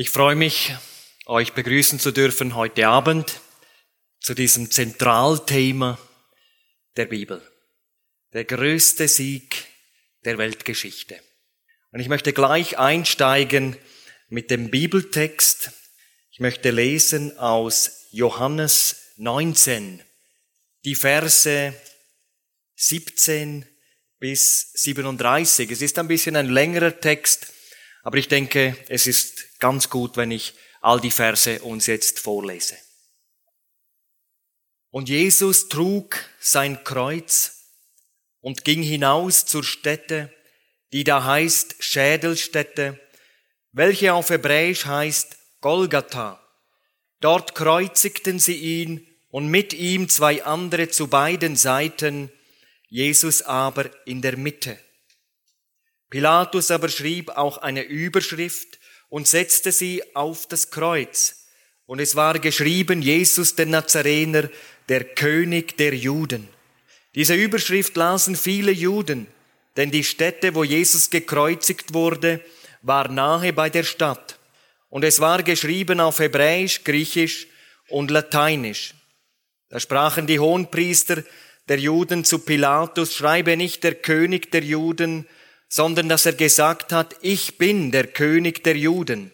Ich freue mich, euch begrüßen zu dürfen heute Abend zu diesem Zentralthema der Bibel. Der größte Sieg der Weltgeschichte. Und ich möchte gleich einsteigen mit dem Bibeltext. Ich möchte lesen aus Johannes 19, die Verse 17 bis 37. Es ist ein bisschen ein längerer Text, aber ich denke, es ist ganz gut, wenn ich all die Verse uns jetzt vorlese. Und Jesus trug sein Kreuz und ging hinaus zur Stätte, die da heißt Schädelstätte, welche auf Hebräisch heißt Golgatha. Dort kreuzigten sie ihn und mit ihm zwei andere zu beiden Seiten, Jesus aber in der Mitte. Pilatus aber schrieb auch eine Überschrift und setzte sie auf das Kreuz. Und es war geschrieben, Jesus der Nazarener, der König der Juden. Diese Überschrift lasen viele Juden, denn die Stätte, wo Jesus gekreuzigt wurde, war nahe bei der Stadt. Und es war geschrieben auf Hebräisch, Griechisch und Lateinisch. Da sprachen die Hohenpriester der Juden zu Pilatus, schreibe nicht der König der Juden, sondern dass er gesagt hat, ich bin der König der Juden.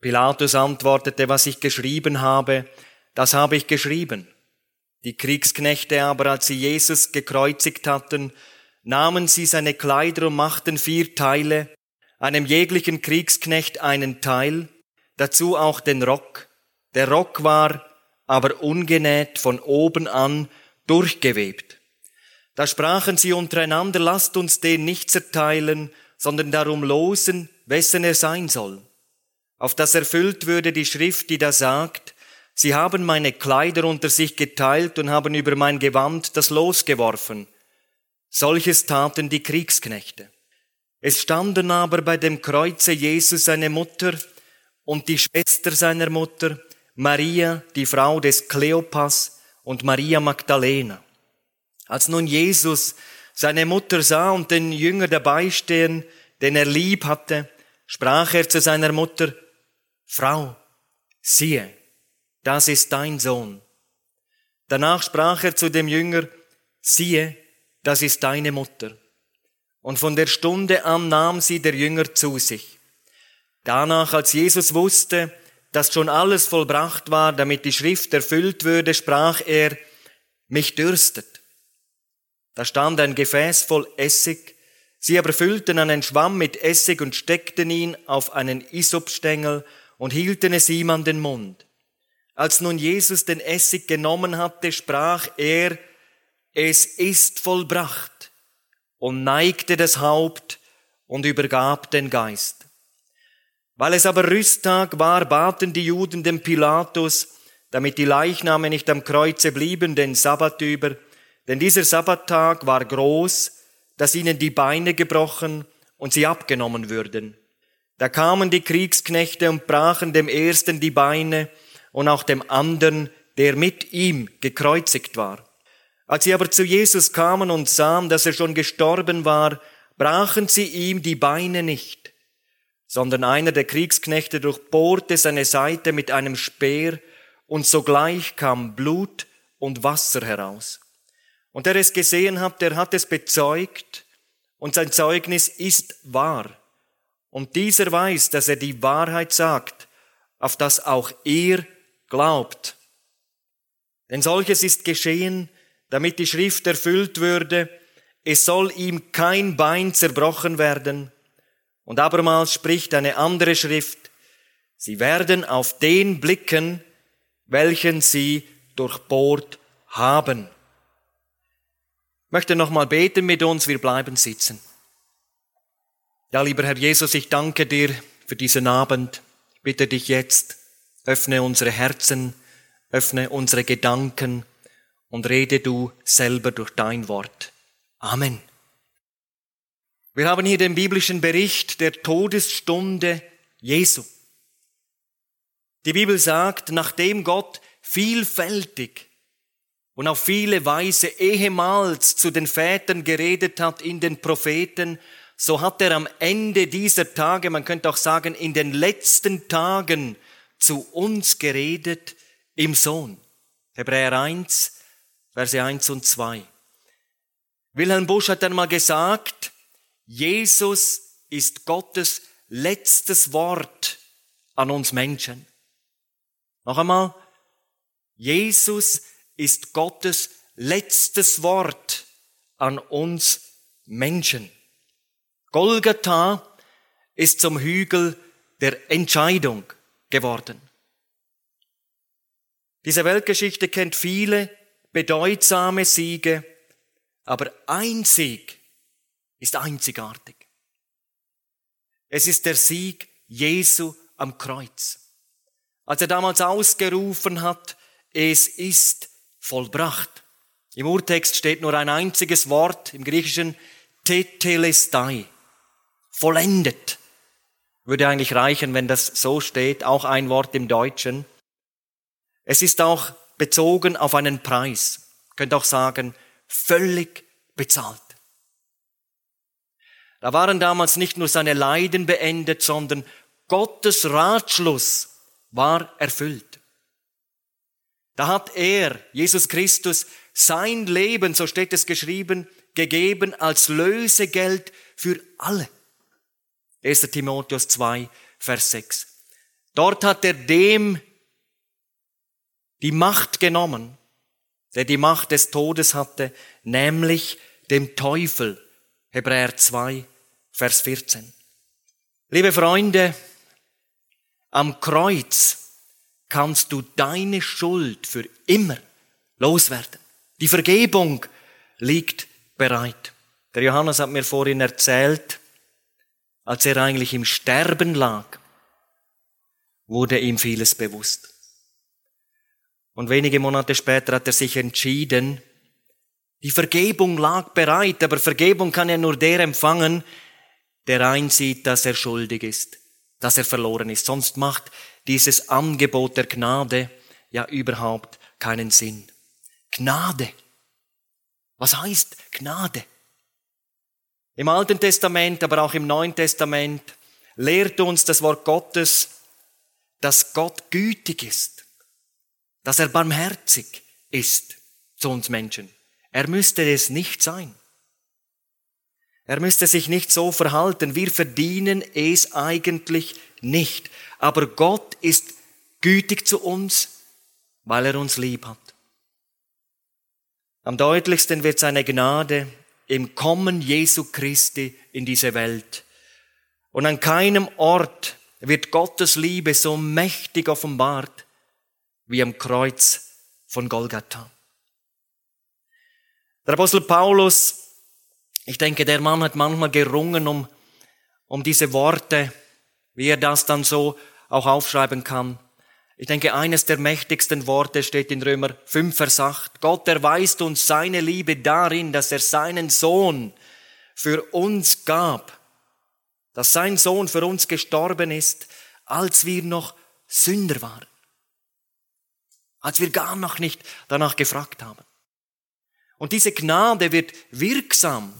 Pilatus antwortete, was ich geschrieben habe, das habe ich geschrieben. Die Kriegsknechte aber, als sie Jesus gekreuzigt hatten, nahmen sie seine Kleider und machten vier Teile, einem jeglichen Kriegsknecht einen Teil, dazu auch den Rock. Der Rock war aber ungenäht von oben an durchgewebt. Da sprachen sie untereinander, lasst uns den nicht zerteilen, sondern darum losen, wessen er sein soll. Auf das erfüllt würde die Schrift, die da sagt, sie haben meine Kleider unter sich geteilt und haben über mein Gewand das Los geworfen. Solches taten die Kriegsknechte. Es standen aber bei dem Kreuze Jesus seine Mutter und die Schwester seiner Mutter, Maria, die Frau des Kleopas und Maria Magdalena. Als nun Jesus seine Mutter sah und den Jünger dabei stehen, den er lieb hatte, sprach er zu seiner Mutter, Frau, siehe, das ist dein Sohn. Danach sprach er zu dem Jünger, siehe, das ist deine Mutter. Und von der Stunde an nahm sie der Jünger zu sich. Danach, als Jesus wusste, dass schon alles vollbracht war, damit die Schrift erfüllt würde, sprach er, mich dürstet. Da stand ein Gefäß voll Essig, sie aber füllten einen Schwamm mit Essig und steckten ihn auf einen Isopstängel und hielten es ihm an den Mund. Als nun Jesus den Essig genommen hatte, sprach er, es ist vollbracht, und neigte das Haupt und übergab den Geist. Weil es aber Rüsttag war, baten die Juden den Pilatus, damit die Leichname nicht am Kreuze blieben, den Sabbat über, denn dieser Sabbattag war groß, dass ihnen die Beine gebrochen und sie abgenommen würden. Da kamen die Kriegsknechte und brachen dem ersten die Beine und auch dem anderen, der mit ihm gekreuzigt war. Als sie aber zu Jesus kamen und sahen, dass er schon gestorben war, brachen sie ihm die Beine nicht, sondern einer der Kriegsknechte durchbohrte seine Seite mit einem Speer und sogleich kam Blut und Wasser heraus. Und der es gesehen hat, der hat es bezeugt und sein Zeugnis ist wahr. Und dieser weiß, dass er die Wahrheit sagt, auf das auch ihr glaubt. Denn solches ist geschehen, damit die Schrift erfüllt würde, es soll ihm kein Bein zerbrochen werden. Und abermals spricht eine andere Schrift, sie werden auf den blicken, welchen sie durchbohrt haben möchte nochmal beten mit uns, wir bleiben sitzen. Ja, lieber Herr Jesus, ich danke dir für diesen Abend. Ich bitte dich jetzt, öffne unsere Herzen, öffne unsere Gedanken und rede du selber durch dein Wort. Amen. Wir haben hier den biblischen Bericht der Todesstunde Jesu. Die Bibel sagt, nachdem Gott vielfältig und auf viele Weise ehemals zu den Vätern geredet hat in den Propheten, so hat er am Ende dieser Tage, man könnte auch sagen, in den letzten Tagen zu uns geredet im Sohn. Hebräer 1, Verse 1 und 2. Wilhelm Busch hat einmal gesagt, Jesus ist Gottes letztes Wort an uns Menschen. Noch einmal, Jesus ist Gottes letztes Wort an uns Menschen. Golgatha ist zum Hügel der Entscheidung geworden. Diese Weltgeschichte kennt viele bedeutsame Siege, aber ein Sieg ist einzigartig. Es ist der Sieg Jesu am Kreuz. Als er damals ausgerufen hat, es ist vollbracht. Im Urtext steht nur ein einziges Wort im Griechischen, tetelestai, vollendet. Würde eigentlich reichen, wenn das so steht, auch ein Wort im Deutschen. Es ist auch bezogen auf einen Preis. Könnt auch sagen, völlig bezahlt. Da waren damals nicht nur seine Leiden beendet, sondern Gottes Ratschluss war erfüllt. Da hat er, Jesus Christus, sein Leben, so steht es geschrieben, gegeben als Lösegeld für alle. 1. Timotheus 2, Vers 6. Dort hat er dem die Macht genommen, der die Macht des Todes hatte, nämlich dem Teufel. Hebräer 2, Vers 14. Liebe Freunde, am Kreuz kannst du deine Schuld für immer loswerden. Die Vergebung liegt bereit. Der Johannes hat mir vorhin erzählt, als er eigentlich im Sterben lag, wurde ihm vieles bewusst. Und wenige Monate später hat er sich entschieden, die Vergebung lag bereit, aber Vergebung kann ja nur der empfangen, der einsieht, dass er schuldig ist, dass er verloren ist. Sonst macht dieses Angebot der Gnade ja überhaupt keinen Sinn. Gnade. Was heißt Gnade? Im Alten Testament, aber auch im Neuen Testament lehrt uns das Wort Gottes, dass Gott gütig ist, dass er barmherzig ist zu uns Menschen. Er müsste es nicht sein. Er müsste sich nicht so verhalten. Wir verdienen es eigentlich nicht. Aber Gott ist gütig zu uns, weil er uns lieb hat. Am deutlichsten wird seine Gnade im Kommen Jesu Christi in diese Welt. Und an keinem Ort wird Gottes Liebe so mächtig offenbart wie am Kreuz von Golgatha. Der Apostel Paulus, ich denke, der Mann hat manchmal gerungen um, um diese Worte, wie er das dann so auch aufschreiben kann. Ich denke, eines der mächtigsten Worte steht in Römer 5, Vers 8. Gott erweist uns seine Liebe darin, dass er seinen Sohn für uns gab, dass sein Sohn für uns gestorben ist, als wir noch Sünder waren, als wir gar noch nicht danach gefragt haben. Und diese Gnade wird wirksam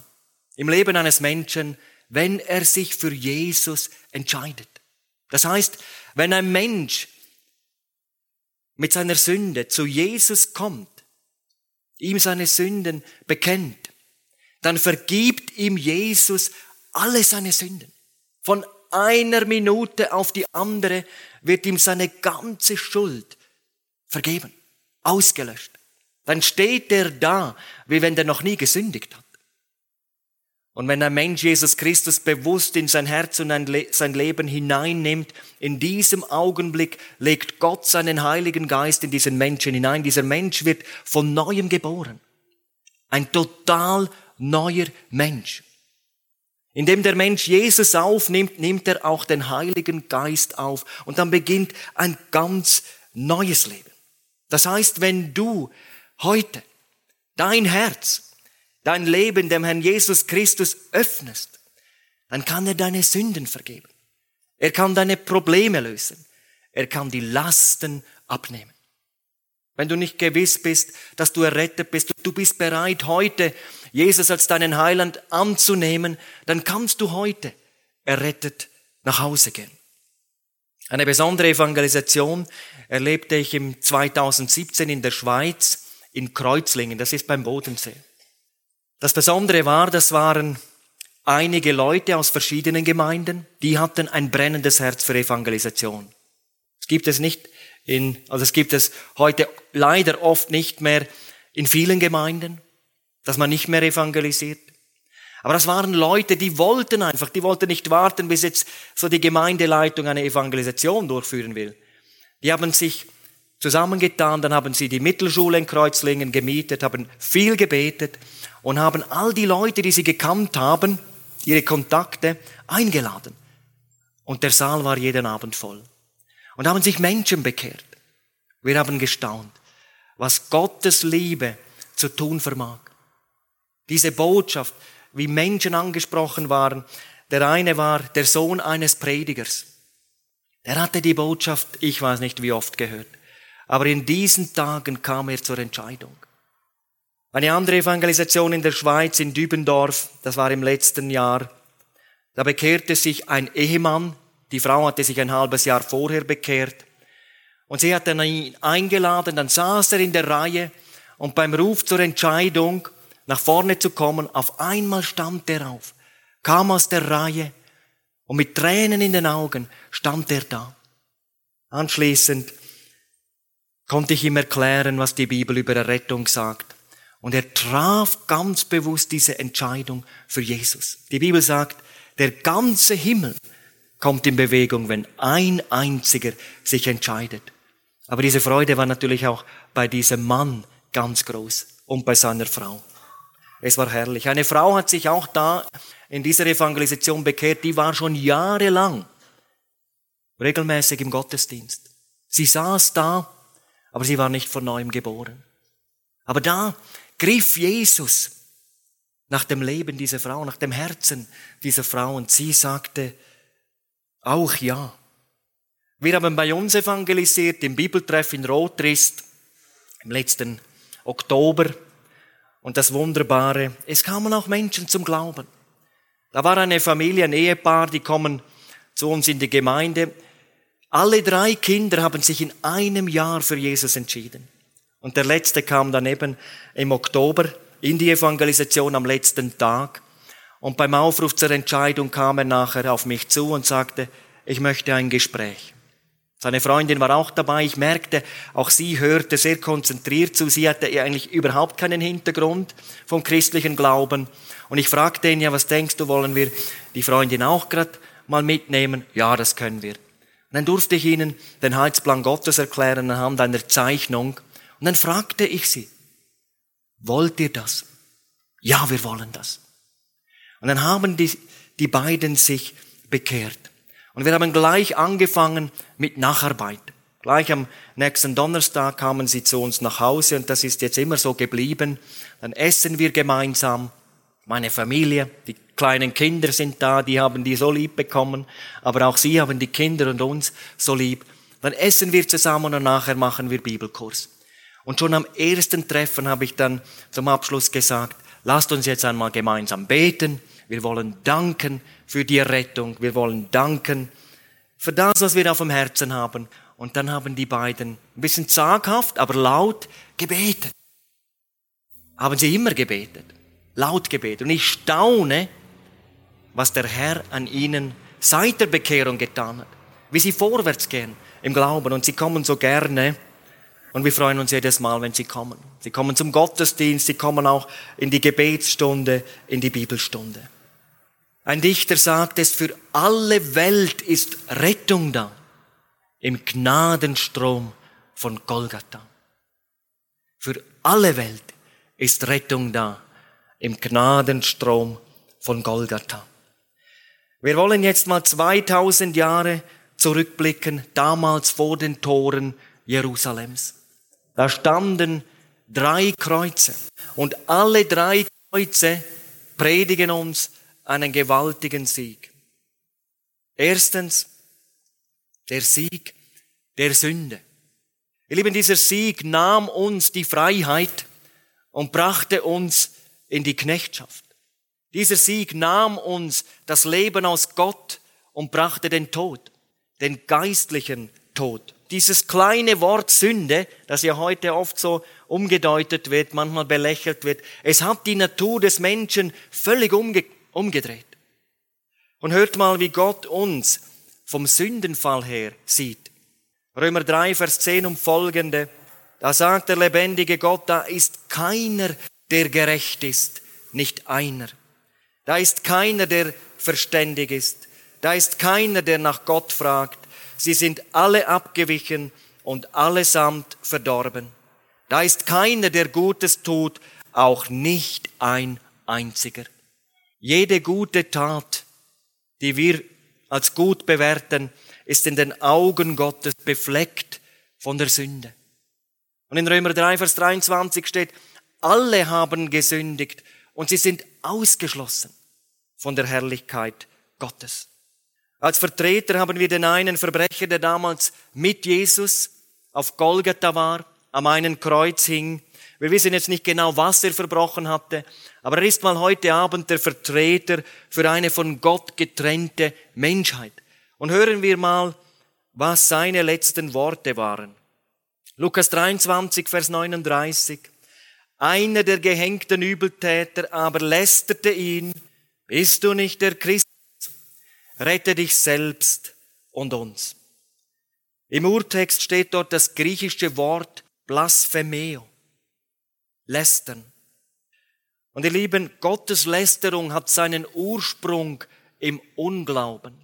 im Leben eines Menschen, wenn er sich für Jesus entscheidet. Das heißt, wenn ein Mensch mit seiner Sünde zu Jesus kommt, ihm seine Sünden bekennt, dann vergibt ihm Jesus alle seine Sünden. Von einer Minute auf die andere wird ihm seine ganze Schuld vergeben, ausgelöscht dann steht er da, wie wenn er noch nie gesündigt hat. Und wenn ein Mensch Jesus Christus bewusst in sein Herz und sein Leben hineinnimmt, in diesem Augenblick legt Gott seinen Heiligen Geist in diesen Menschen hinein. Dieser Mensch wird von neuem geboren. Ein total neuer Mensch. Indem der Mensch Jesus aufnimmt, nimmt er auch den Heiligen Geist auf. Und dann beginnt ein ganz neues Leben. Das heißt, wenn du heute dein Herz, dein Leben dem Herrn Jesus Christus öffnest, dann kann er deine Sünden vergeben. Er kann deine Probleme lösen. Er kann die Lasten abnehmen. wenn du nicht gewiss bist, dass du errettet bist, du bist bereit, heute Jesus als deinen Heiland anzunehmen, dann kannst du heute errettet nach Hause gehen. Eine besondere Evangelisation erlebte ich im 2017 in der Schweiz, in Kreuzlingen, das ist beim Bodensee. Das Besondere war, das waren einige Leute aus verschiedenen Gemeinden, die hatten ein brennendes Herz für Evangelisation. Es gibt es nicht in, also es gibt es heute leider oft nicht mehr in vielen Gemeinden, dass man nicht mehr evangelisiert. Aber das waren Leute, die wollten einfach, die wollten nicht warten, bis jetzt so die Gemeindeleitung eine Evangelisation durchführen will. Die haben sich zusammengetan, dann haben sie die Mittelschule in Kreuzlingen gemietet, haben viel gebetet und haben all die Leute, die sie gekannt haben, ihre Kontakte eingeladen. Und der Saal war jeden Abend voll. Und haben sich Menschen bekehrt. Wir haben gestaunt, was Gottes Liebe zu tun vermag. Diese Botschaft, wie Menschen angesprochen waren. Der eine war der Sohn eines Predigers. Er hatte die Botschaft, ich weiß nicht wie oft gehört. Aber in diesen Tagen kam er zur Entscheidung. Eine andere Evangelisation in der Schweiz, in Dübendorf, das war im letzten Jahr. Da bekehrte sich ein Ehemann, die Frau hatte sich ein halbes Jahr vorher bekehrt. Und sie hat ihn eingeladen, dann saß er in der Reihe und beim Ruf zur Entscheidung nach vorne zu kommen. Auf einmal stand er auf, kam aus der Reihe und mit Tränen in den Augen stand er da. Anschließend konnte ich ihm erklären, was die Bibel über Errettung sagt. Und er traf ganz bewusst diese Entscheidung für Jesus. Die Bibel sagt, der ganze Himmel kommt in Bewegung, wenn ein einziger sich entscheidet. Aber diese Freude war natürlich auch bei diesem Mann ganz groß und bei seiner Frau. Es war herrlich. Eine Frau hat sich auch da in dieser Evangelisation bekehrt, die war schon jahrelang regelmäßig im Gottesdienst. Sie saß da, aber sie war nicht von neuem geboren. Aber da griff Jesus nach dem Leben dieser Frau, nach dem Herzen dieser Frau und sie sagte auch ja. Wir haben bei uns evangelisiert im Bibeltreff in Rotrist im letzten Oktober und das Wunderbare, es kamen auch Menschen zum Glauben. Da war eine Familie, ein Ehepaar, die kommen zu uns in die Gemeinde. Alle drei Kinder haben sich in einem Jahr für Jesus entschieden. Und der letzte kam dann eben im Oktober in die Evangelisation am letzten Tag. Und beim Aufruf zur Entscheidung kam er nachher auf mich zu und sagte, ich möchte ein Gespräch. Seine Freundin war auch dabei. Ich merkte, auch sie hörte sehr konzentriert zu. Sie hatte eigentlich überhaupt keinen Hintergrund vom christlichen Glauben. Und ich fragte ihn, ja, was denkst du, wollen wir die Freundin auch gerade mal mitnehmen? Ja, das können wir. Und dann durfte ich ihnen den Heilsplan Gottes erklären anhand einer Zeichnung. Und dann fragte ich sie, wollt ihr das? Ja, wir wollen das. Und dann haben die, die beiden sich bekehrt. Und wir haben gleich angefangen mit Nacharbeit. Gleich am nächsten Donnerstag kamen sie zu uns nach Hause und das ist jetzt immer so geblieben. Dann essen wir gemeinsam. Meine Familie, die kleinen Kinder sind da, die haben die so lieb bekommen, aber auch sie haben die Kinder und uns so lieb. Dann essen wir zusammen und nachher machen wir Bibelkurs. Und schon am ersten Treffen habe ich dann zum Abschluss gesagt, lasst uns jetzt einmal gemeinsam beten. Wir wollen danken für die Errettung. Wir wollen danken für das, was wir auf dem Herzen haben. Und dann haben die beiden ein bisschen zaghaft, aber laut gebetet. Haben sie immer gebetet. Laut gebetet. Und ich staune, was der Herr an ihnen seit der Bekehrung getan hat. Wie sie vorwärts gehen im Glauben. Und sie kommen so gerne. Und wir freuen uns jedes Mal, wenn sie kommen. Sie kommen zum Gottesdienst, sie kommen auch in die Gebetsstunde, in die Bibelstunde. Ein Dichter sagt es, für alle Welt ist Rettung da im Gnadenstrom von Golgatha. Für alle Welt ist Rettung da im Gnadenstrom von Golgatha. Wir wollen jetzt mal 2000 Jahre zurückblicken, damals vor den Toren Jerusalems. Da standen drei Kreuze und alle drei Kreuze predigen uns einen gewaltigen Sieg. Erstens, der Sieg der Sünde. Ihr Lieben, dieser Sieg nahm uns die Freiheit und brachte uns in die Knechtschaft. Dieser Sieg nahm uns das Leben aus Gott und brachte den Tod, den geistlichen Tod. Dieses kleine Wort Sünde, das ja heute oft so umgedeutet wird, manchmal belächelt wird, es hat die Natur des Menschen völlig umge umgedreht. Und hört mal, wie Gott uns vom Sündenfall her sieht. Römer 3, Vers 10 und folgende. Da sagt der lebendige Gott, da ist keiner, der gerecht ist, nicht einer. Da ist keiner, der verständig ist. Da ist keiner, der nach Gott fragt. Sie sind alle abgewichen und allesamt verdorben. Da ist keiner, der Gutes tut, auch nicht ein einziger. Jede gute Tat, die wir als gut bewerten, ist in den Augen Gottes befleckt von der Sünde. Und in Römer 3, Vers 23 steht, alle haben gesündigt und sie sind ausgeschlossen von der Herrlichkeit Gottes. Als Vertreter haben wir den einen Verbrecher, der damals mit Jesus auf Golgatha war, am einen Kreuz hing. Wir wissen jetzt nicht genau, was er verbrochen hatte, aber er ist mal heute Abend der Vertreter für eine von Gott getrennte Menschheit. Und hören wir mal, was seine letzten Worte waren. Lukas 23, Vers 39. Einer der gehängten Übeltäter aber lästerte ihn, bist du nicht der Christus? Rette dich selbst und uns. Im Urtext steht dort das griechische Wort blasphemeo, lästern. Und ihr Lieben, Gottes Lästerung hat seinen Ursprung im Unglauben.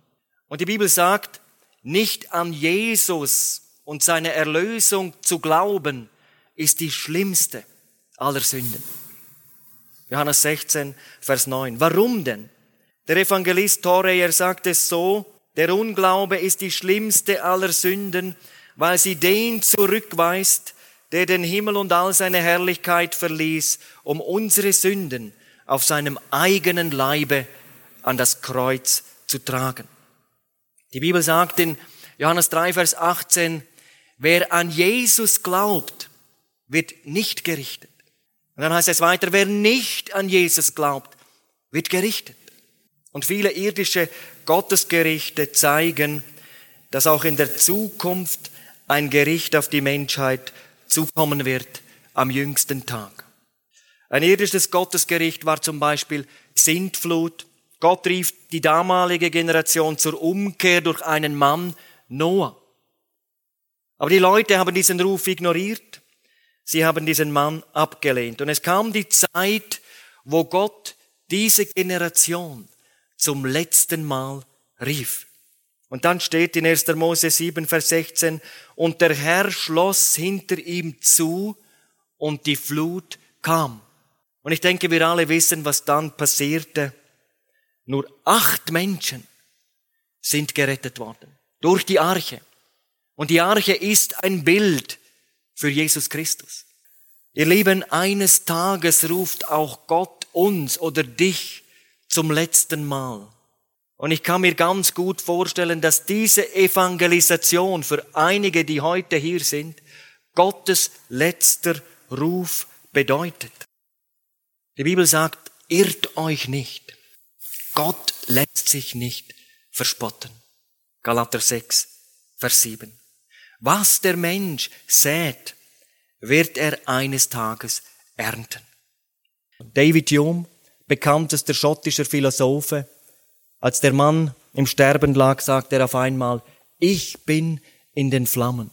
Und die Bibel sagt, nicht an Jesus und seine Erlösung zu glauben, ist die schlimmste aller Sünden. Johannes 16, Vers 9. Warum denn? Der Evangelist Toreyer sagt es so, der Unglaube ist die schlimmste aller Sünden, weil sie den zurückweist, der den Himmel und all seine Herrlichkeit verließ, um unsere Sünden auf seinem eigenen Leibe an das Kreuz zu tragen. Die Bibel sagt in Johannes 3, Vers 18, wer an Jesus glaubt, wird nicht gerichtet. Und dann heißt es weiter, wer nicht an Jesus glaubt, wird gerichtet. Und viele irdische Gottesgerichte zeigen, dass auch in der Zukunft ein Gericht auf die Menschheit zukommen wird am jüngsten Tag. Ein irdisches Gottesgericht war zum Beispiel Sintflut, Gott rief die damalige Generation zur Umkehr durch einen Mann, Noah. Aber die Leute haben diesen Ruf ignoriert. Sie haben diesen Mann abgelehnt. Und es kam die Zeit, wo Gott diese Generation zum letzten Mal rief. Und dann steht in 1. Mose 7, Vers 16, und der Herr schloss hinter ihm zu und die Flut kam. Und ich denke, wir alle wissen, was dann passierte. Nur acht Menschen sind gerettet worden durch die Arche. Und die Arche ist ein Bild für Jesus Christus. Ihr Lieben, eines Tages ruft auch Gott uns oder dich zum letzten Mal. Und ich kann mir ganz gut vorstellen, dass diese Evangelisation für einige, die heute hier sind, Gottes letzter Ruf bedeutet. Die Bibel sagt, irrt euch nicht. Gott lässt sich nicht verspotten. Galater 6, Vers 7. Was der Mensch sät, wird er eines Tages ernten. David Hume, bekanntester schottischer Philosophe, als der Mann im Sterben lag, sagte er auf einmal, ich bin in den Flammen.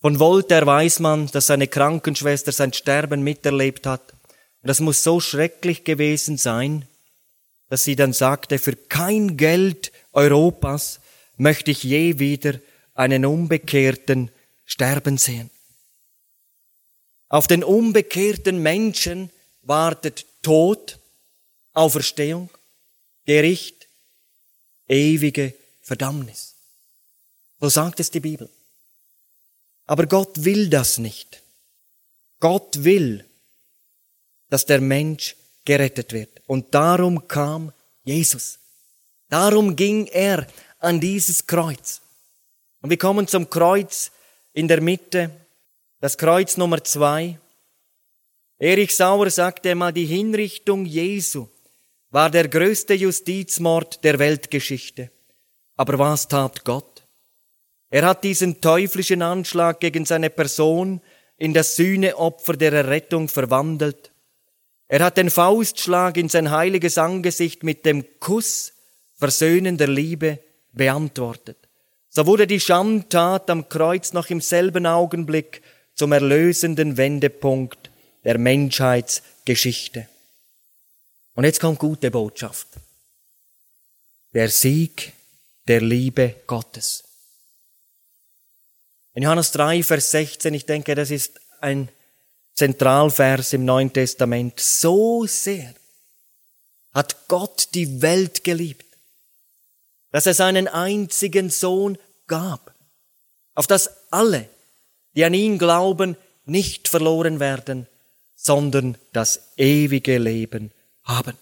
Von Voltaire weiß man, dass seine Krankenschwester sein Sterben miterlebt hat. das muss so schrecklich gewesen sein, dass sie dann sagte, für kein Geld Europas möchte ich je wieder einen Unbekehrten sterben sehen. Auf den unbekehrten Menschen wartet Tod, Auferstehung, Gericht, ewige Verdammnis. So sagt es die Bibel. Aber Gott will das nicht. Gott will, dass der Mensch gerettet wird. Und darum kam Jesus. Darum ging er an dieses Kreuz. Und wir kommen zum Kreuz in der Mitte, das Kreuz Nummer zwei. Erich Sauer sagte einmal, die Hinrichtung Jesu war der größte Justizmord der Weltgeschichte. Aber was tat Gott? Er hat diesen teuflischen Anschlag gegen seine Person in das Sühneopfer der Errettung verwandelt. Er hat den Faustschlag in sein heiliges Angesicht mit dem Kuss versöhnender Liebe beantwortet. So wurde die Schandtat am Kreuz noch im selben Augenblick zum erlösenden Wendepunkt der Menschheitsgeschichte. Und jetzt kommt gute Botschaft. Der Sieg der Liebe Gottes. In Johannes 3, Vers 16, ich denke, das ist ein Zentralvers im Neuen Testament. So sehr hat Gott die Welt geliebt, dass er seinen einzigen Sohn gab, auf dass alle, die an ihn glauben, nicht verloren werden, sondern das ewige Leben haben.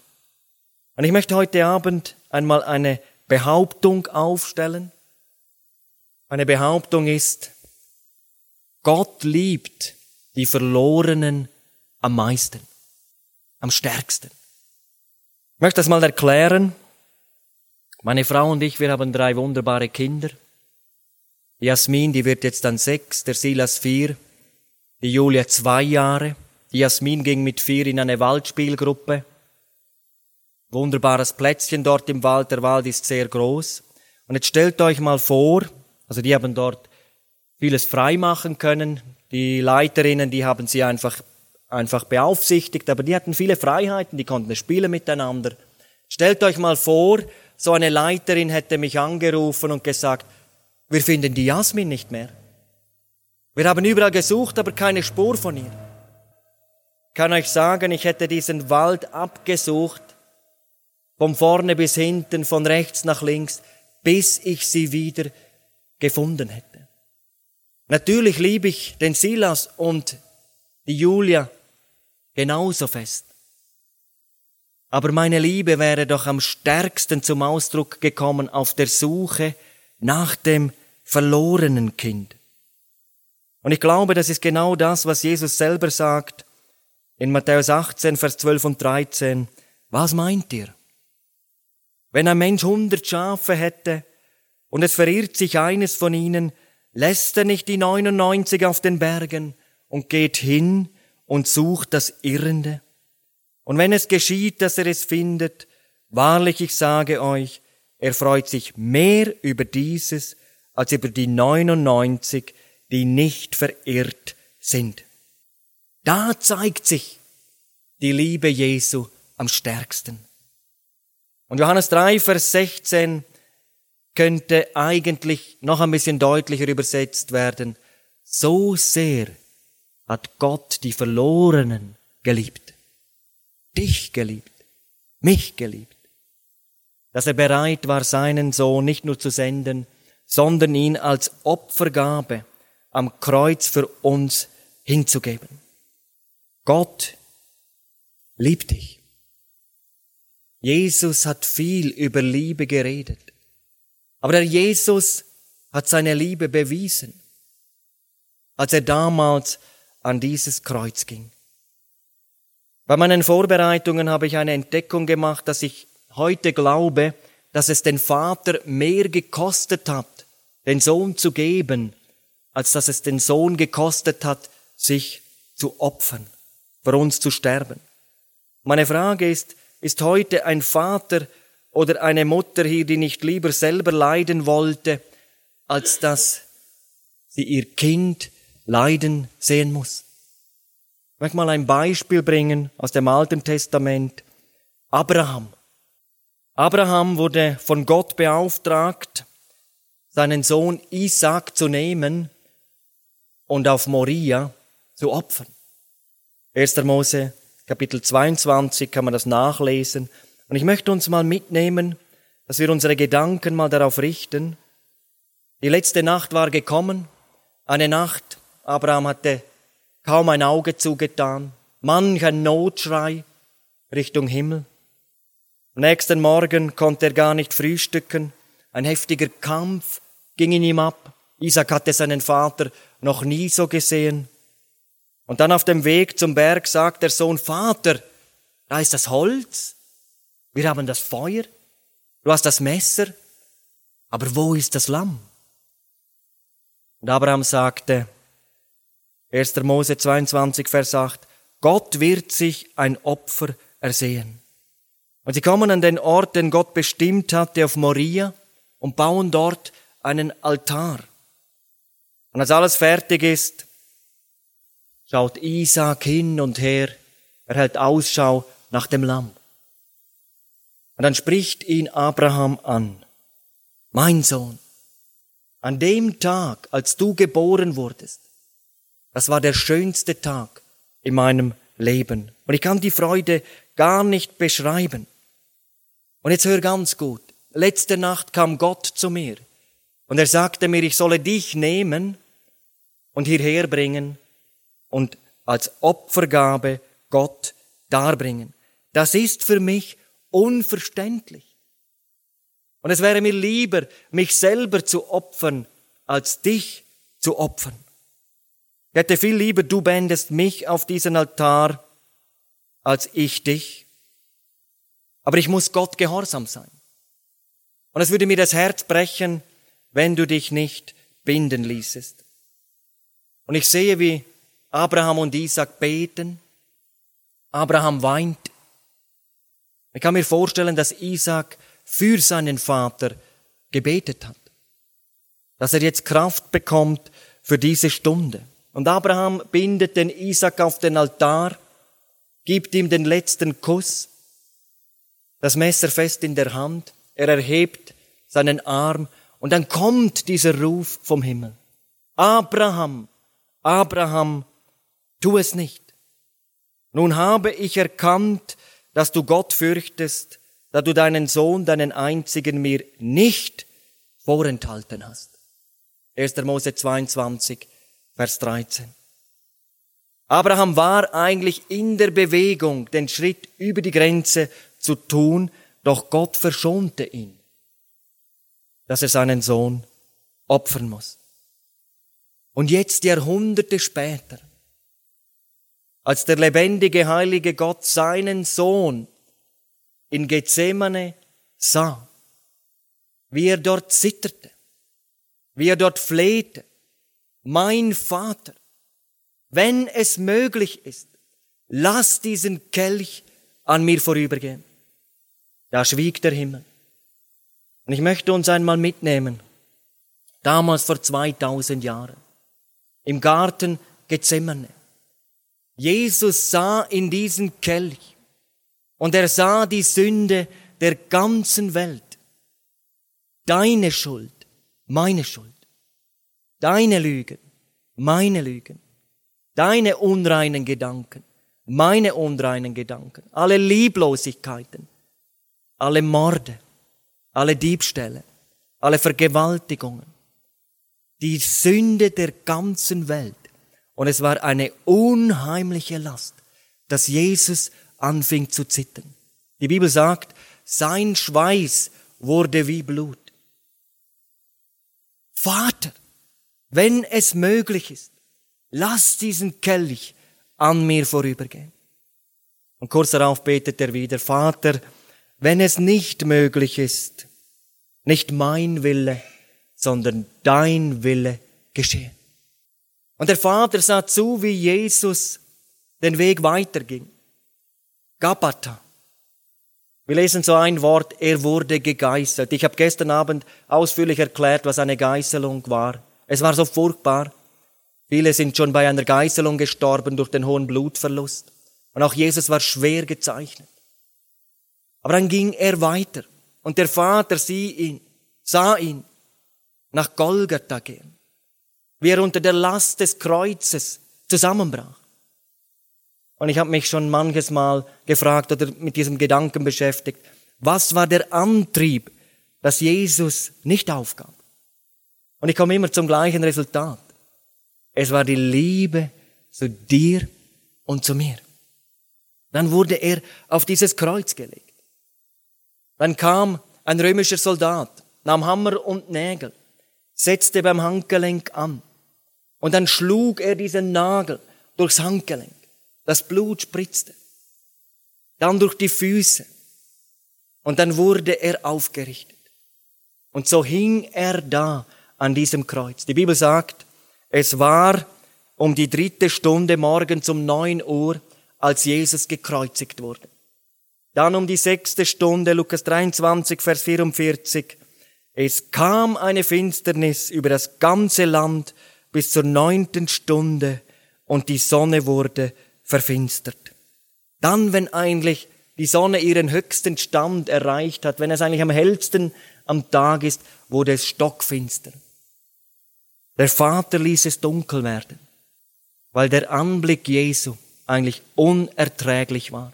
Und ich möchte heute Abend einmal eine Behauptung aufstellen. Eine Behauptung ist, Gott liebt die Verlorenen am meisten, am stärksten. Ich möchte das mal erklären. Meine Frau und ich, wir haben drei wunderbare Kinder. Jasmin, die wird jetzt dann sechs, der Silas vier, die Julia zwei Jahre. Die Jasmin ging mit vier in eine Waldspielgruppe. Wunderbares Plätzchen dort im Wald, der Wald ist sehr groß. Und jetzt stellt euch mal vor, also die haben dort vieles frei machen können. Die Leiterinnen, die haben sie einfach, einfach beaufsichtigt, aber die hatten viele Freiheiten, die konnten spielen miteinander. Stellt euch mal vor, so eine Leiterin hätte mich angerufen und gesagt, wir finden die Jasmin nicht mehr. Wir haben überall gesucht, aber keine Spur von ihr. Ich kann euch sagen, ich hätte diesen Wald abgesucht, von vorne bis hinten, von rechts nach links, bis ich sie wieder gefunden hätte. Natürlich liebe ich den Silas und die Julia genauso fest. Aber meine Liebe wäre doch am stärksten zum Ausdruck gekommen auf der Suche nach dem verlorenen Kind. Und ich glaube, das ist genau das, was Jesus selber sagt in Matthäus 18, Vers 12 und 13. Was meint ihr? Wenn ein Mensch hundert Schafe hätte und es verirrt sich eines von ihnen, lässt er nicht die 99 auf den Bergen und geht hin und sucht das Irrende? Und wenn es geschieht, dass er es findet, wahrlich ich sage euch, er freut sich mehr über dieses als über die 99, die nicht verirrt sind. Da zeigt sich die Liebe Jesu am stärksten. Und Johannes 3, Vers 16 könnte eigentlich noch ein bisschen deutlicher übersetzt werden. So sehr hat Gott die Verlorenen geliebt. Dich geliebt. Mich geliebt dass er bereit war, seinen Sohn nicht nur zu senden, sondern ihn als Opfergabe am Kreuz für uns hinzugeben. Gott liebt dich. Jesus hat viel über Liebe geredet. Aber der Jesus hat seine Liebe bewiesen, als er damals an dieses Kreuz ging. Bei meinen Vorbereitungen habe ich eine Entdeckung gemacht, dass ich heute glaube, dass es den Vater mehr gekostet hat, den Sohn zu geben, als dass es den Sohn gekostet hat, sich zu opfern, für uns zu sterben. Meine Frage ist, ist heute ein Vater oder eine Mutter hier, die nicht lieber selber leiden wollte, als dass sie ihr Kind leiden sehen muss? Ich möchte mal ein Beispiel bringen aus dem Alten Testament. Abraham. Abraham wurde von Gott beauftragt, seinen Sohn Isaac zu nehmen und auf Moria zu opfern. 1. Mose Kapitel 22 kann man das nachlesen. Und ich möchte uns mal mitnehmen, dass wir unsere Gedanken mal darauf richten. Die letzte Nacht war gekommen, eine Nacht, Abraham hatte kaum ein Auge zugetan, manch ein Notschrei Richtung Himmel. Am nächsten Morgen konnte er gar nicht frühstücken. Ein heftiger Kampf ging in ihm ab. Isaac hatte seinen Vater noch nie so gesehen. Und dann auf dem Weg zum Berg sagt der Sohn, Vater, da ist das Holz, wir haben das Feuer, du hast das Messer, aber wo ist das Lamm? Und Abraham sagte, 1. Mose 22, Vers 8, Gott wird sich ein Opfer ersehen. Und sie kommen an den Ort, den Gott bestimmt hatte, auf Moria, und bauen dort einen Altar. Und als alles fertig ist, schaut Isaac hin und her, er hält Ausschau nach dem Lamm. Und dann spricht ihn Abraham an, mein Sohn, an dem Tag, als du geboren wurdest, das war der schönste Tag in meinem Leben. Und ich kann die Freude gar nicht beschreiben. Und jetzt hör ganz gut. Letzte Nacht kam Gott zu mir und er sagte mir, ich solle dich nehmen und hierher bringen und als Opfergabe Gott darbringen. Das ist für mich unverständlich. Und es wäre mir lieber, mich selber zu opfern, als dich zu opfern. Ich hätte viel lieber, du bändest mich auf diesen Altar, als ich dich. Aber ich muss Gott gehorsam sein. Und es würde mir das Herz brechen, wenn du dich nicht binden ließest. Und ich sehe, wie Abraham und Isaac beten. Abraham weint. Ich kann mir vorstellen, dass Isaac für seinen Vater gebetet hat. Dass er jetzt Kraft bekommt für diese Stunde. Und Abraham bindet den Isaac auf den Altar, gibt ihm den letzten Kuss, das Messer fest in der Hand, er erhebt seinen Arm und dann kommt dieser Ruf vom Himmel. Abraham, Abraham, tu es nicht. Nun habe ich erkannt, dass du Gott fürchtest da du deinen Sohn, deinen einzigen mir nicht vorenthalten hast. 1. Mose 22, Vers 13. Abraham war eigentlich in der Bewegung, den Schritt über die Grenze zu tun, doch Gott verschonte ihn, dass er seinen Sohn opfern muss. Und jetzt Jahrhunderte später, als der lebendige, heilige Gott seinen Sohn in Gethsemane sah, wie er dort zitterte, wie er dort flehte, mein Vater, wenn es möglich ist, lass diesen Kelch an mir vorübergehen. Da schwieg der Himmel. Und ich möchte uns einmal mitnehmen, damals vor 2000 Jahren, im Garten Gethsemane. Jesus sah in diesen Kelch und er sah die Sünde der ganzen Welt. Deine Schuld, meine Schuld. Deine Lügen, meine Lügen. Deine unreinen Gedanken, meine unreinen Gedanken. Alle Lieblosigkeiten, alle Morde, alle Diebstähle, alle Vergewaltigungen. Die Sünde der ganzen Welt. Und es war eine unheimliche Last, dass Jesus anfing zu zittern. Die Bibel sagt, sein Schweiß wurde wie Blut. Vater, wenn es möglich ist, lass diesen Kelch an mir vorübergehen. Und kurz darauf betet er wieder, Vater, wenn es nicht möglich ist, nicht mein Wille, sondern dein Wille geschehe. Und der Vater sah zu, wie Jesus den Weg weiterging. Gabata. Wir lesen so ein Wort, er wurde gegeißelt. Ich habe gestern Abend ausführlich erklärt, was eine Geißelung war. Es war so furchtbar. Viele sind schon bei einer Geißelung gestorben durch den hohen Blutverlust. Und auch Jesus war schwer gezeichnet. Aber dann ging er weiter. Und der Vater sie ihn, sah ihn nach Golgatha gehen. Wie er unter der Last des Kreuzes zusammenbrach. Und ich habe mich schon manches Mal gefragt oder mit diesem Gedanken beschäftigt, was war der Antrieb, dass Jesus nicht aufgab? Und ich komme immer zum gleichen Resultat. Es war die Liebe zu dir und zu mir. Dann wurde er auf dieses Kreuz gelegt. Dann kam ein römischer Soldat, nahm Hammer und Nägel, setzte beim Handgelenk an Und dann schlug er diesen Nagel durchs Handgelenk. Das Blut spritzte. Dann durch die Füße. Und dann wurde er aufgerichtet. Und so hing er da an diesem Kreuz. Die Bibel sagt, es war um die dritte Stunde morgens um neun Uhr, als Jesus gekreuzigt wurde. Dann um die sechste Stunde, Lukas 23, Vers 44, es kam eine Finsternis über das ganze Land bis zur neunten Stunde und die Sonne wurde verfinstert. Dann, wenn eigentlich die Sonne ihren höchsten Stand erreicht hat, wenn es eigentlich am hellsten am Tag ist, wurde es stockfinster. Der Vater ließ es dunkel werden, weil der Anblick Jesu eigentlich unerträglich war.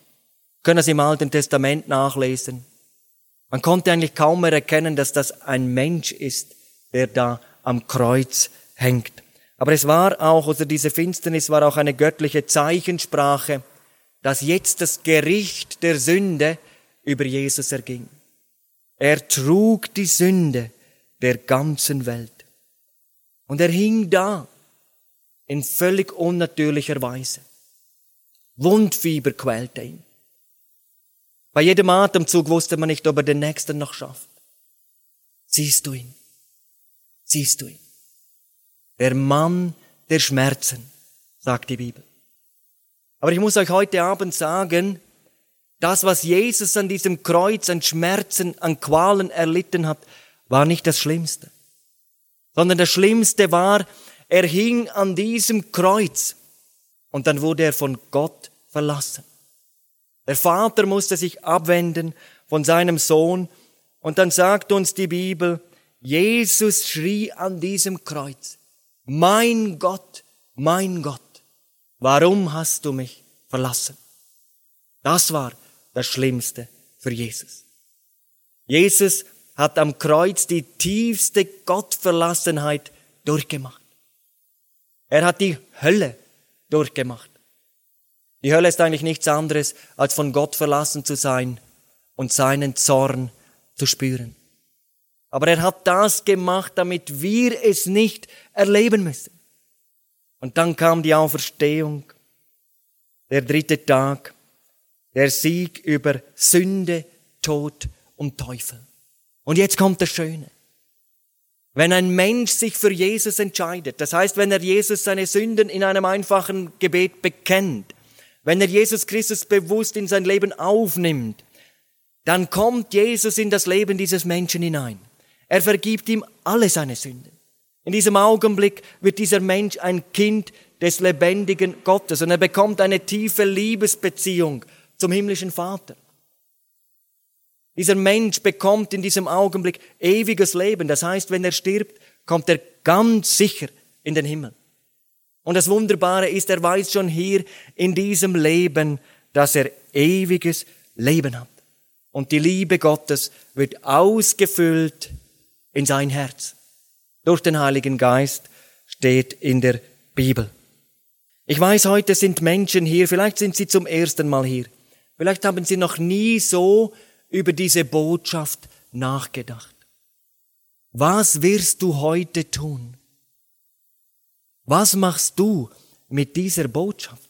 Können Sie im Alten Testament nachlesen. Man konnte eigentlich kaum mehr erkennen, dass das ein Mensch ist, der da am Kreuz hängt. Aber es war auch, oder diese Finsternis war auch eine göttliche Zeichensprache, dass jetzt das Gericht der Sünde über Jesus erging. Er trug die Sünde der ganzen Welt. Und er hing da in völlig unnatürlicher Weise. Wundfieber quälte ihn. Bei jedem Atemzug wusste man nicht, ob er den nächsten noch schafft. Siehst du ihn? Siehst du ihn? Der Mann der Schmerzen, sagt die Bibel. Aber ich muss euch heute Abend sagen, das, was Jesus an diesem Kreuz an Schmerzen, an Qualen erlitten hat, war nicht das Schlimmste sondern das Schlimmste war, er hing an diesem Kreuz und dann wurde er von Gott verlassen. Der Vater musste sich abwenden von seinem Sohn und dann sagt uns die Bibel, Jesus schrie an diesem Kreuz, mein Gott, mein Gott, warum hast du mich verlassen? Das war das Schlimmste für Jesus. Jesus hat am Kreuz die tiefste Gottverlassenheit durchgemacht. Er hat die Hölle durchgemacht. Die Hölle ist eigentlich nichts anderes, als von Gott verlassen zu sein und seinen Zorn zu spüren. Aber er hat das gemacht, damit wir es nicht erleben müssen. Und dann kam die Auferstehung, der dritte Tag, der Sieg über Sünde, Tod und Teufel. Und jetzt kommt das Schöne. Wenn ein Mensch sich für Jesus entscheidet, das heißt, wenn er Jesus seine Sünden in einem einfachen Gebet bekennt, wenn er Jesus Christus bewusst in sein Leben aufnimmt, dann kommt Jesus in das Leben dieses Menschen hinein. Er vergibt ihm alle seine Sünden. In diesem Augenblick wird dieser Mensch ein Kind des lebendigen Gottes und er bekommt eine tiefe Liebesbeziehung zum himmlischen Vater. Dieser Mensch bekommt in diesem Augenblick ewiges Leben. Das heißt, wenn er stirbt, kommt er ganz sicher in den Himmel. Und das Wunderbare ist, er weiß schon hier in diesem Leben, dass er ewiges Leben hat. Und die Liebe Gottes wird ausgefüllt in sein Herz. Durch den Heiligen Geist steht in der Bibel. Ich weiß, heute sind Menschen hier, vielleicht sind sie zum ersten Mal hier. Vielleicht haben sie noch nie so über diese Botschaft nachgedacht. Was wirst du heute tun? Was machst du mit dieser Botschaft?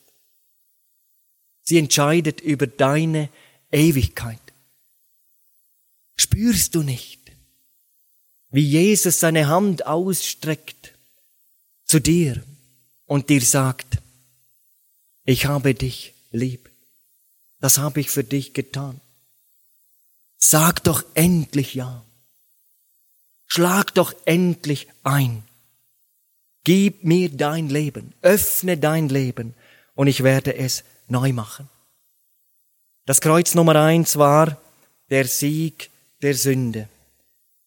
Sie entscheidet über deine Ewigkeit. Spürst du nicht, wie Jesus seine Hand ausstreckt zu dir und dir sagt, ich habe dich lieb. Das habe ich für dich getan. Sag doch endlich ja. Schlag doch endlich ein. Gib mir dein Leben, öffne dein Leben und ich werde es neu machen. Das Kreuz Nummer eins war der Sieg der Sünde.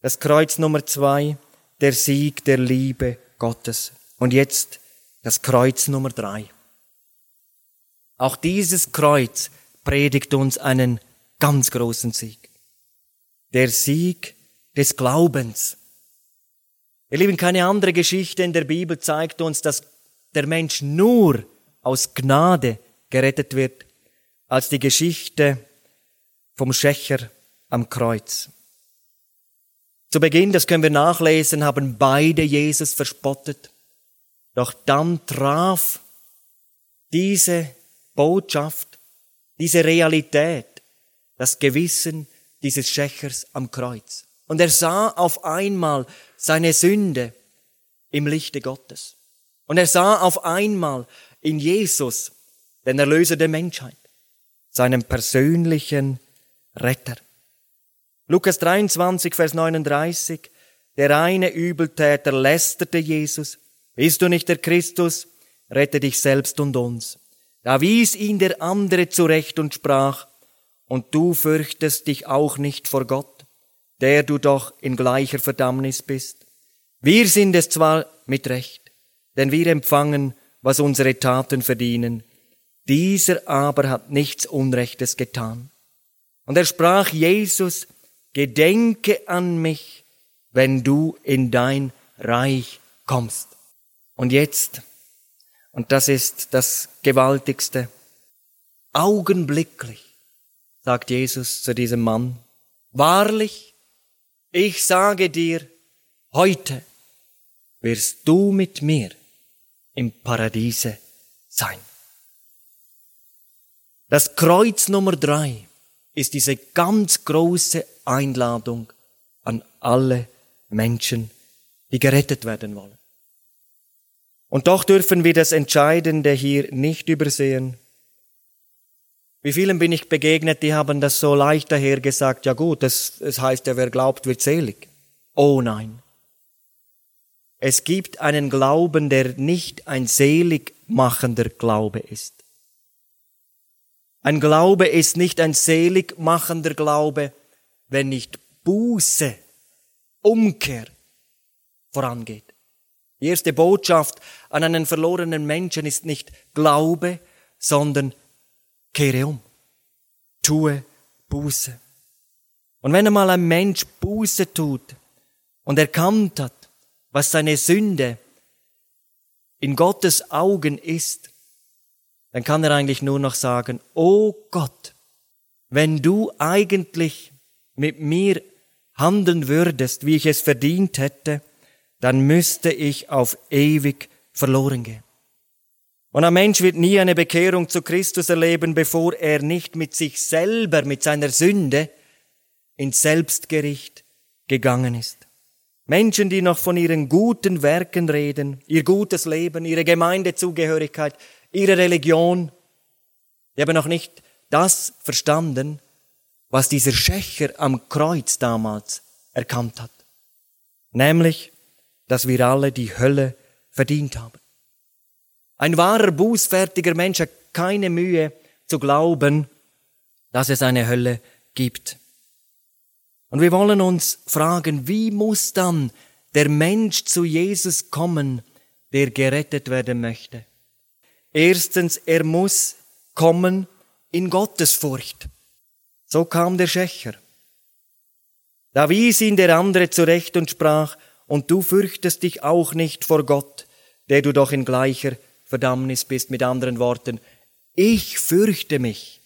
Das Kreuz Nummer zwei der Sieg der Liebe Gottes. Und jetzt das Kreuz Nummer drei. Auch dieses Kreuz predigt uns einen ganz großen Sieg der Sieg des Glaubens. Ihr Lieben, keine andere Geschichte in der Bibel zeigt uns, dass der Mensch nur aus Gnade gerettet wird, als die Geschichte vom Schächer am Kreuz. Zu Beginn, das können wir nachlesen, haben beide Jesus verspottet. Doch dann traf diese Botschaft, diese Realität, das Gewissen dieses Schächers am Kreuz. Und er sah auf einmal seine Sünde im Lichte Gottes. Und er sah auf einmal in Jesus den Erlöser der Menschheit, seinem persönlichen Retter. Lukas 23, Vers 39. Der eine Übeltäter lästerte Jesus. Bist du nicht der Christus? Rette dich selbst und uns. Da wies ihn der andere zurecht und sprach, und du fürchtest dich auch nicht vor Gott, der du doch in gleicher Verdammnis bist. Wir sind es zwar mit Recht, denn wir empfangen, was unsere Taten verdienen. Dieser aber hat nichts Unrechtes getan. Und er sprach Jesus, Gedenke an mich, wenn du in dein Reich kommst. Und jetzt, und das ist das Gewaltigste, augenblicklich, sagt Jesus zu diesem Mann, wahrlich, ich sage dir, heute wirst du mit mir im Paradiese sein. Das Kreuz Nummer drei ist diese ganz große Einladung an alle Menschen, die gerettet werden wollen. Und doch dürfen wir das Entscheidende hier nicht übersehen. Wie vielen bin ich begegnet, die haben das so leicht daher gesagt, ja gut, das, das heißt ja, wer glaubt, wird selig. Oh nein. Es gibt einen Glauben, der nicht ein selig machender Glaube ist. Ein Glaube ist nicht ein selig machender Glaube, wenn nicht Buße, Umkehr vorangeht. Die erste Botschaft an einen verlorenen Menschen ist nicht Glaube, sondern kehre um. Tue Buße. Und wenn einmal ein Mensch Buße tut und erkannt hat, was seine Sünde in Gottes Augen ist, dann kann er eigentlich nur noch sagen, oh Gott, wenn du eigentlich mit mir handeln würdest, wie ich es verdient hätte, dann müsste ich auf ewig verloren gehen. Und ein Mensch wird nie eine Bekehrung zu Christus erleben, bevor er nicht mit sich selber, mit seiner Sünde ins Selbstgericht gegangen ist. Menschen, die noch von ihren guten Werken reden, ihr gutes Leben, ihre Gemeindezugehörigkeit, ihre Religion, die haben noch nicht das verstanden, was dieser Schächer am Kreuz damals erkannt hat. Nämlich, dass wir alle die Hölle verdient haben. Ein wahrer, bußfertiger Mensch hat keine Mühe zu glauben, dass es eine Hölle gibt. Und wir wollen uns fragen, wie muss dann der Mensch zu Jesus kommen, der gerettet werden möchte? Erstens, er muss kommen in Gottesfurcht. So kam der Schächer. Da wies ihn der andere zurecht und sprach, und du fürchtest dich auch nicht vor Gott, der du doch in gleicher Verdammnis bist. Mit anderen Worten, ich fürchte mich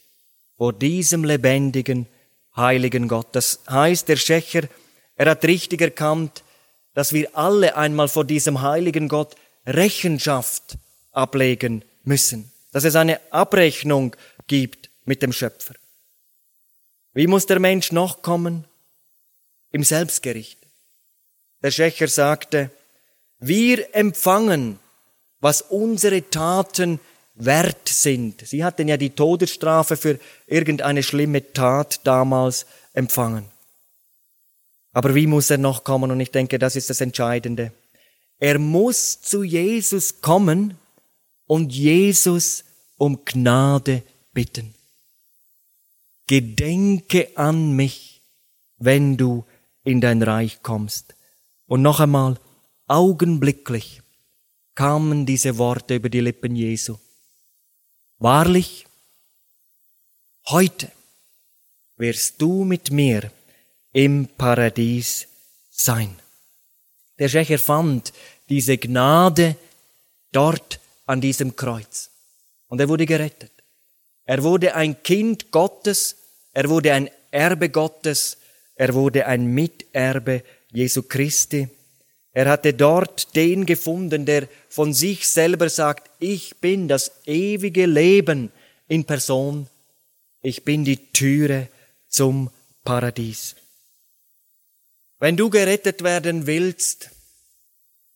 vor diesem lebendigen, heiligen Gott. Das heißt, der Schächer, er hat richtig erkannt, dass wir alle einmal vor diesem heiligen Gott Rechenschaft ablegen müssen. Dass es eine Abrechnung gibt mit dem Schöpfer. Wie muss der Mensch noch kommen? Im Selbstgericht. Der Schächer sagte, wir empfangen, was unsere Taten wert sind. Sie hatten ja die Todesstrafe für irgendeine schlimme Tat damals empfangen. Aber wie muss er noch kommen? Und ich denke, das ist das Entscheidende. Er muss zu Jesus kommen und Jesus um Gnade bitten. Gedenke an mich, wenn du in dein Reich kommst. Und noch einmal, augenblicklich kamen diese Worte über die Lippen Jesu. Wahrlich, heute wirst du mit mir im Paradies sein. Der Schächer fand diese Gnade dort an diesem Kreuz. Und er wurde gerettet. Er wurde ein Kind Gottes, er wurde ein Erbe Gottes, er wurde ein Miterbe Jesu Christi. Er hatte dort den gefunden, der von sich selber sagt, ich bin das ewige Leben in Person, ich bin die Türe zum Paradies. Wenn du gerettet werden willst,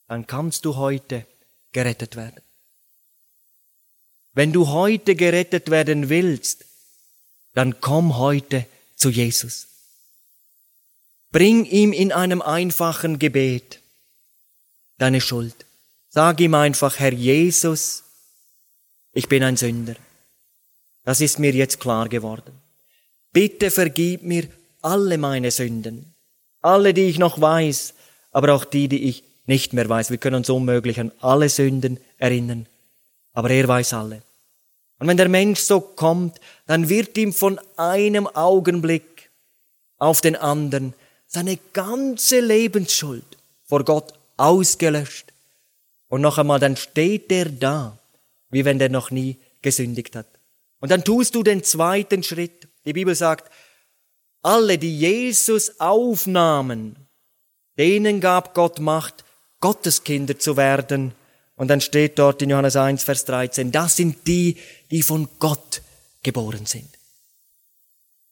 dann kannst du heute gerettet werden. Wenn du heute gerettet werden willst, dann komm heute zu Jesus. Bring ihm in einem einfachen Gebet deine Schuld. Sag ihm einfach, Herr Jesus, ich bin ein Sünder. Das ist mir jetzt klar geworden. Bitte vergib mir alle meine Sünden. Alle, die ich noch weiß, aber auch die, die ich nicht mehr weiß. Wir können uns unmöglich an alle Sünden erinnern. Aber er weiß alle. Und wenn der Mensch so kommt, dann wird ihm von einem Augenblick auf den anderen seine ganze Lebensschuld vor Gott ausgelöscht. Und noch einmal, dann steht er da, wie wenn der noch nie gesündigt hat. Und dann tust du den zweiten Schritt. Die Bibel sagt, alle, die Jesus aufnahmen, denen gab Gott Macht, Gotteskinder zu werden. Und dann steht dort in Johannes 1, Vers 13, das sind die, die von Gott geboren sind.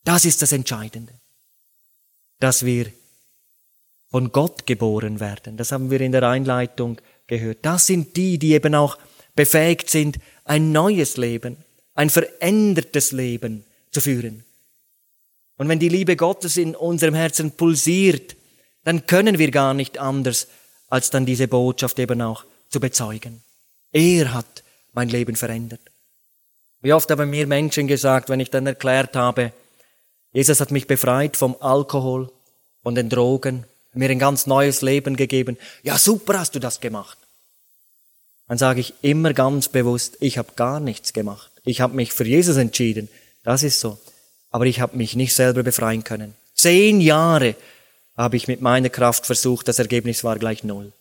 Das ist das Entscheidende, dass wir von Gott geboren werden. Das haben wir in der Einleitung gehört. Das sind die, die eben auch befähigt sind, ein neues Leben, ein verändertes Leben zu führen. Und wenn die Liebe Gottes in unserem Herzen pulsiert, dann können wir gar nicht anders, als dann diese Botschaft eben auch zu bezeugen. Er hat mein Leben verändert. Wie oft haben mir Menschen gesagt, wenn ich dann erklärt habe, Jesus hat mich befreit vom Alkohol, von den Drogen, mir ein ganz neues Leben gegeben. Ja, super hast du das gemacht. Dann sage ich immer ganz bewusst, ich habe gar nichts gemacht. Ich habe mich für Jesus entschieden. Das ist so. Aber ich habe mich nicht selber befreien können. Zehn Jahre habe ich mit meiner Kraft versucht, das Ergebnis war gleich null.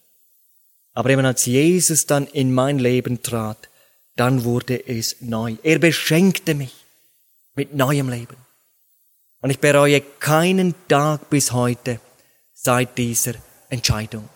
Aber eben als Jesus dann in mein Leben trat, dann wurde es neu. Er beschenkte mich mit neuem Leben. Und ich bereue keinen Tag bis heute seit dieser Entscheidung.